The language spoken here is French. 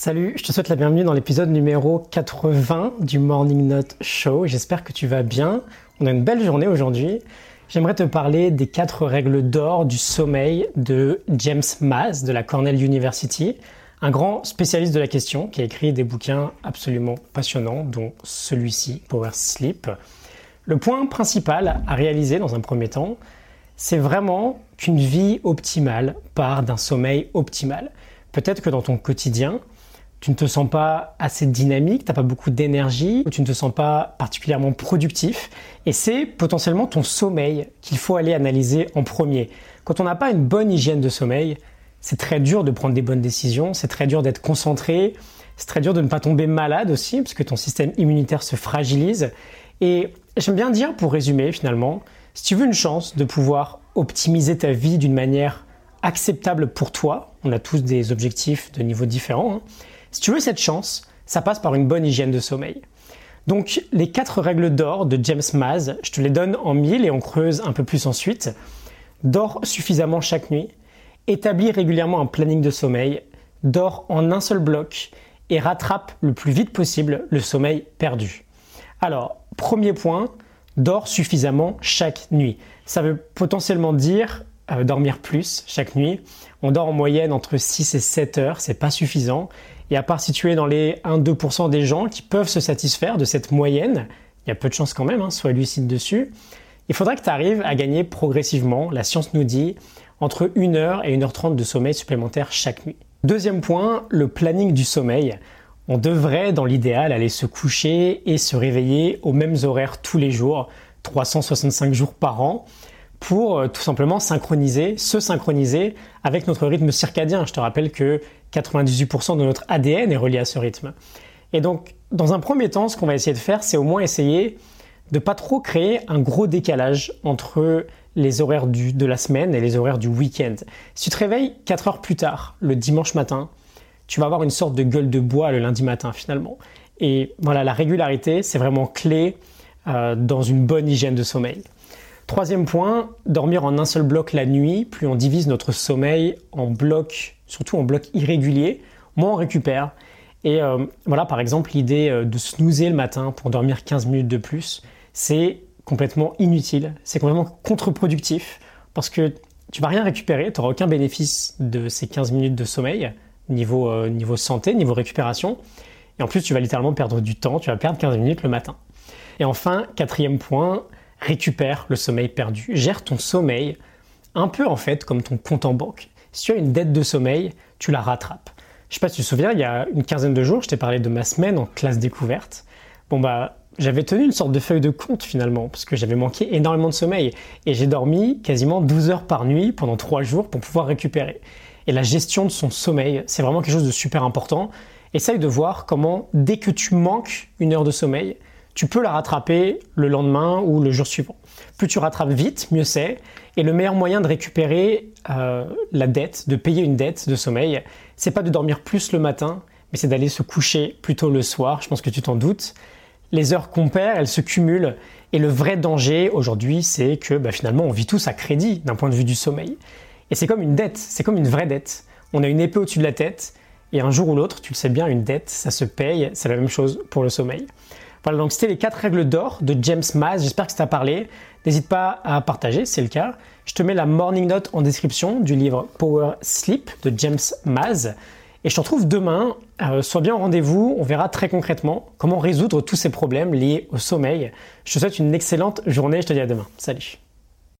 Salut, je te souhaite la bienvenue dans l'épisode numéro 80 du Morning Note Show. J'espère que tu vas bien. On a une belle journée aujourd'hui. J'aimerais te parler des quatre règles d'or du sommeil de James Maz de la Cornell University, un grand spécialiste de la question qui a écrit des bouquins absolument passionnants, dont celui-ci, Power Sleep. Le point principal à réaliser dans un premier temps, c'est vraiment qu'une vie optimale part d'un sommeil optimal. Peut-être que dans ton quotidien, tu ne te sens pas assez dynamique, tu n'as pas beaucoup d'énergie, tu ne te sens pas particulièrement productif, et c'est potentiellement ton sommeil qu'il faut aller analyser en premier. Quand on n'a pas une bonne hygiène de sommeil, c'est très dur de prendre des bonnes décisions, c'est très dur d'être concentré, c'est très dur de ne pas tomber malade aussi, parce que ton système immunitaire se fragilise. Et j'aime bien dire, pour résumer finalement, si tu veux une chance de pouvoir optimiser ta vie d'une manière acceptable pour toi, on a tous des objectifs de niveau différents, hein, si tu veux cette chance, ça passe par une bonne hygiène de sommeil. Donc les quatre règles d'or de James Maz, je te les donne en mille et on creuse un peu plus ensuite. Dors suffisamment chaque nuit, établis régulièrement un planning de sommeil, dors en un seul bloc et rattrape le plus vite possible le sommeil perdu. Alors, premier point, dors suffisamment chaque nuit. Ça veut potentiellement dire dormir plus chaque nuit. On dort en moyenne entre 6 et 7 heures, c'est pas suffisant. Et à part si tu es dans les 1-2% des gens qui peuvent se satisfaire de cette moyenne, il y a peu de chances quand même, hein, sois lucide dessus, il faudra que tu arrives à gagner progressivement, la science nous dit, entre 1 heure et 1h30 de sommeil supplémentaire chaque nuit. Deuxième point, le planning du sommeil. On devrait, dans l'idéal, aller se coucher et se réveiller aux mêmes horaires tous les jours, 365 jours par an pour euh, tout simplement synchroniser, se synchroniser avec notre rythme circadien. Je te rappelle que 98% de notre ADN est relié à ce rythme. Et donc, dans un premier temps, ce qu'on va essayer de faire, c'est au moins essayer de pas trop créer un gros décalage entre les horaires de la semaine et les horaires du week-end. Si tu te réveilles 4 heures plus tard, le dimanche matin, tu vas avoir une sorte de gueule de bois le lundi matin finalement. Et voilà, la régularité, c'est vraiment clé euh, dans une bonne hygiène de sommeil. Troisième point, dormir en un seul bloc la nuit. Plus on divise notre sommeil en blocs, surtout en blocs irréguliers, moins on récupère. Et euh, voilà, par exemple, l'idée euh, de snoozer le matin pour dormir 15 minutes de plus, c'est complètement inutile, c'est complètement contre-productif parce que tu vas rien récupérer, tu n'auras aucun bénéfice de ces 15 minutes de sommeil niveau, euh, niveau santé, niveau récupération. Et en plus, tu vas littéralement perdre du temps, tu vas perdre 15 minutes le matin. Et enfin, quatrième point, récupère le sommeil perdu. Gère ton sommeil un peu en fait comme ton compte en banque. Si tu as une dette de sommeil, tu la rattrapes. Je sais pas si tu te souviens, il y a une quinzaine de jours, je t'ai parlé de ma semaine en classe découverte. Bon bah, j'avais tenu une sorte de feuille de compte finalement, parce que j'avais manqué énormément de sommeil. Et j'ai dormi quasiment 12 heures par nuit pendant 3 jours pour pouvoir récupérer. Et la gestion de son sommeil, c'est vraiment quelque chose de super important. Essaye de voir comment, dès que tu manques une heure de sommeil, tu peux la rattraper le lendemain ou le jour suivant. Plus tu rattrapes vite, mieux c'est. Et le meilleur moyen de récupérer euh, la dette, de payer une dette de sommeil, c'est pas de dormir plus le matin, mais c'est d'aller se coucher plus tôt le soir. Je pense que tu t'en doutes. Les heures qu'on perd, elles se cumulent. Et le vrai danger aujourd'hui, c'est que bah, finalement, on vit tous à crédit d'un point de vue du sommeil. Et c'est comme une dette, c'est comme une vraie dette. On a une épée au-dessus de la tête, et un jour ou l'autre, tu le sais bien, une dette, ça se paye. C'est la même chose pour le sommeil. Voilà, donc c'était les quatre règles d'or de James Maz. J'espère que ça t'a parlé. N'hésite pas à partager, c'est le cas. Je te mets la morning note en description du livre Power Sleep de James Maz. Et je te retrouve demain. Euh, sois bien au rendez-vous. On verra très concrètement comment résoudre tous ces problèmes liés au sommeil. Je te souhaite une excellente journée. Je te dis à demain. Salut.